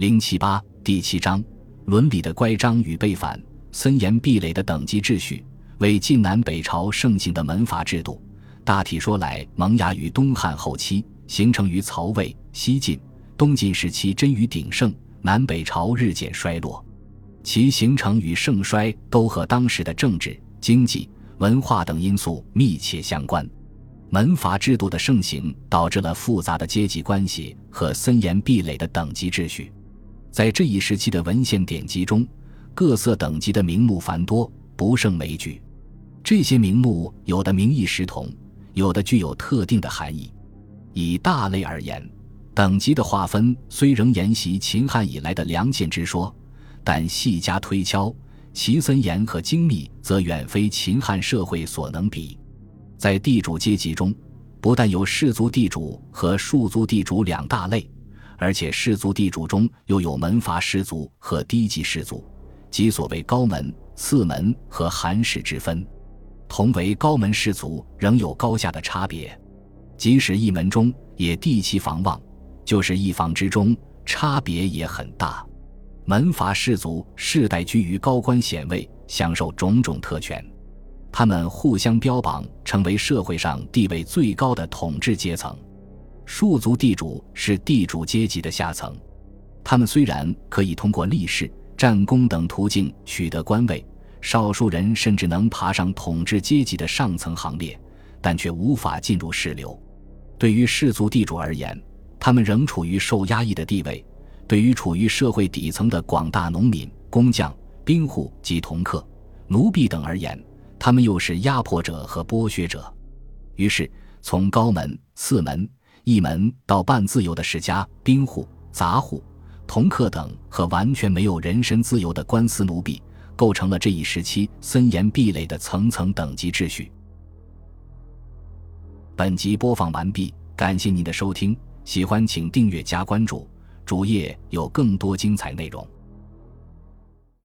零七八第七章：伦理的乖张与背反，森严壁垒的等级秩序，为晋南北朝盛行的门阀制度。大体说来，萌芽于东汉后期，形成于曹魏、西晋、东晋时期臻于鼎盛，南北朝日渐衰落。其形成与盛衰都和当时的政治、经济、文化等因素密切相关。门阀制度的盛行，导致了复杂的阶级关系和森严壁垒的等级秩序。在这一时期的文献典籍中，各色等级的名目繁多，不胜枚举。这些名目有的名义实同。有的具有特定的含义。以大类而言，等级的划分虽仍沿袭秦汉以来的良贱之说，但细加推敲，其森严和精密则远非秦汉社会所能比。在地主阶级中，不但有氏族地主和庶族地主两大类，而且氏族地主中又有门阀氏族和低级氏族，即所谓高门、次门和寒士之分。同为高门士族，仍有高下的差别。即使一门中也地其房望，就是一房之中，差别也很大。门阀士族世代居于高官显位，享受种种特权，他们互相标榜，成为社会上地位最高的统治阶层。庶族地主是地主阶级的下层，他们虽然可以通过立誓、战功等途径取得官位。少数人甚至能爬上统治阶级的上层行列，但却无法进入士流。对于氏族地主而言，他们仍处于受压抑的地位；对于处于社会底层的广大农民、工匠、兵户及同客、奴婢等而言，他们又是压迫者和剥削者。于是，从高门、次门、一门到半自由的世家、兵户、杂户、同客等，和完全没有人身自由的官司奴婢。构成了这一时期森严壁垒的层层等级秩序。本集播放完毕，感谢您的收听，喜欢请订阅加关注，主页有更多精彩内容。